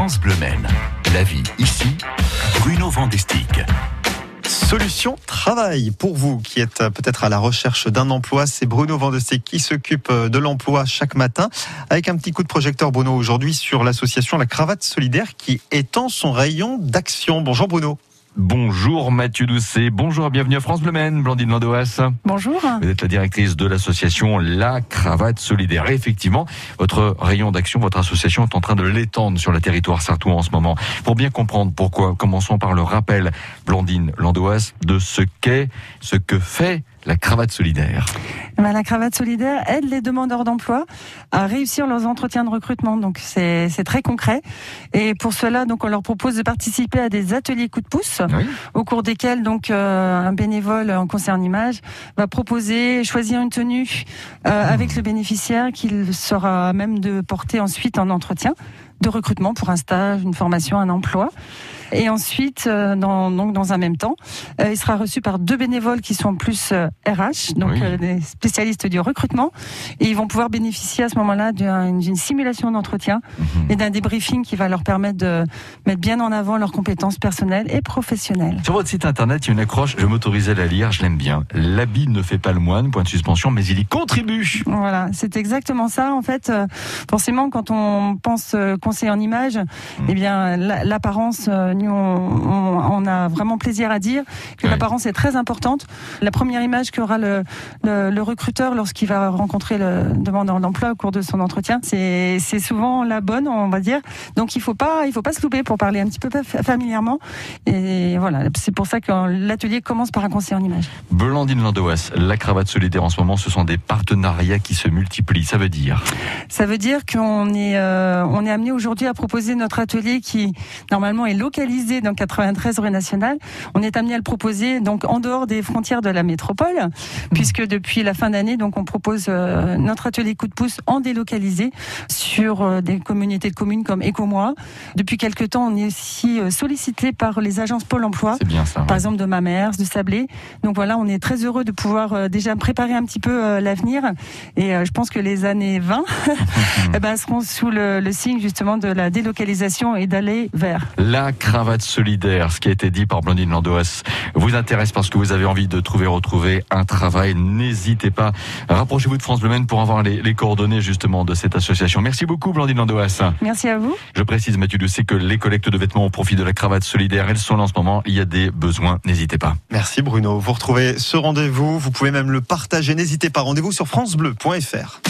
France. La vie ici, Bruno Vandestick. Solution travail pour vous qui êtes peut-être à la recherche d'un emploi. C'est Bruno Vandestick qui s'occupe de l'emploi chaque matin avec un petit coup de projecteur Bruno aujourd'hui sur l'association La Cravate Solidaire qui étend son rayon d'action. Bonjour Bruno. Bonjour Mathieu Doucet, bonjour et bienvenue à France Bleu Maine, Blandine Landoas. Bonjour. Vous êtes la directrice de l'association La Cravate Solidaire. Et effectivement, votre rayon d'action, votre association est en train de l'étendre sur le territoire sartois en ce moment. Pour bien comprendre pourquoi, commençons par le rappel, Blandine Landoas, de ce qu'est, ce que fait la cravate solidaire eh ben, La cravate solidaire aide les demandeurs d'emploi à réussir leurs entretiens de recrutement. Donc c'est très concret. Et pour cela, donc on leur propose de participer à des ateliers coup de pouce, au cours desquels donc euh, un bénévole en concerne image va proposer, choisir une tenue euh, avec le bénéficiaire qu'il sera même de porter ensuite en entretien de recrutement pour un stage, une formation, un emploi. Et ensuite, euh, dans, donc dans un même temps, euh, il sera reçu par deux bénévoles qui sont plus RH, euh, donc des spécialistes du recrutement, et ils vont pouvoir bénéficier à ce moment-là d'une simulation d'entretien mhm. et d'un débriefing qui va leur permettre de mettre bien en avant leurs compétences personnelles et professionnelles. Sur votre site internet, il y a une accroche, je m'autorisais à la lire, je l'aime bien. L'habit ne fait pas le moine, point de suspension, mais il y contribue. Voilà, c'est exactement ça. En fait, forcément, quand on pense conseiller en image, mhm. eh bien, l'apparence on, a vraiment plaisir à dire que l'apparence est très importante. La première image qu'aura le, le, recruteur lorsqu'il va rencontrer le demandeur d'emploi au cours de son entretien, c'est souvent la bonne, on va dire. Donc il faut pas, il faut pas se louper pour parler un petit peu familièrement. Et voilà, c'est pour ça que l'atelier commence par un conseil en image. Blandine Landoas, la cravate solidaire en ce moment, ce sont des partenariats qui se multiplient. Ça veut dire Ça veut dire qu'on est, euh, on est amené aujourd'hui à proposer notre atelier qui normalement est localisé dans 93 rue nationale. On est amené à le proposer donc en dehors des frontières de la métropole, puisque depuis la fin d'année, donc on propose euh, notre atelier coup de pouce en délocalisé sur euh, des communautés de communes comme Écomois. Depuis quelques temps, on est aussi euh, sollicité par les agences Pôle Emploi, bien ça, par exemple de Mamers, de Sablé. Donc voilà, on est très heureux de pouvoir déjà préparer un petit peu l'avenir. Et je pense que les années 20 eh ben, seront sous le, le, signe justement de la délocalisation et d'aller vers la cravate solidaire, ce qui a été dit par Blandine Landoas, vous intéresse parce que vous avez envie de trouver, retrouver un travail, n'hésitez pas. Rapprochez-vous de France Bleu pour avoir les, coordonnées justement de cette association. Merci beaucoup Blandine Landoas. Merci à vous. Je précise Mathieu sais que les collectes de vêtements au profit de la cravate solidaire, elles sont là en ce moment. Il y a des besoins, n'hésitez pas. Merci Bruno. Vous retrouvez ce rendez-vous, vous pouvez même le partager. N'hésitez pas. Rendez-vous sur francebleu.fr.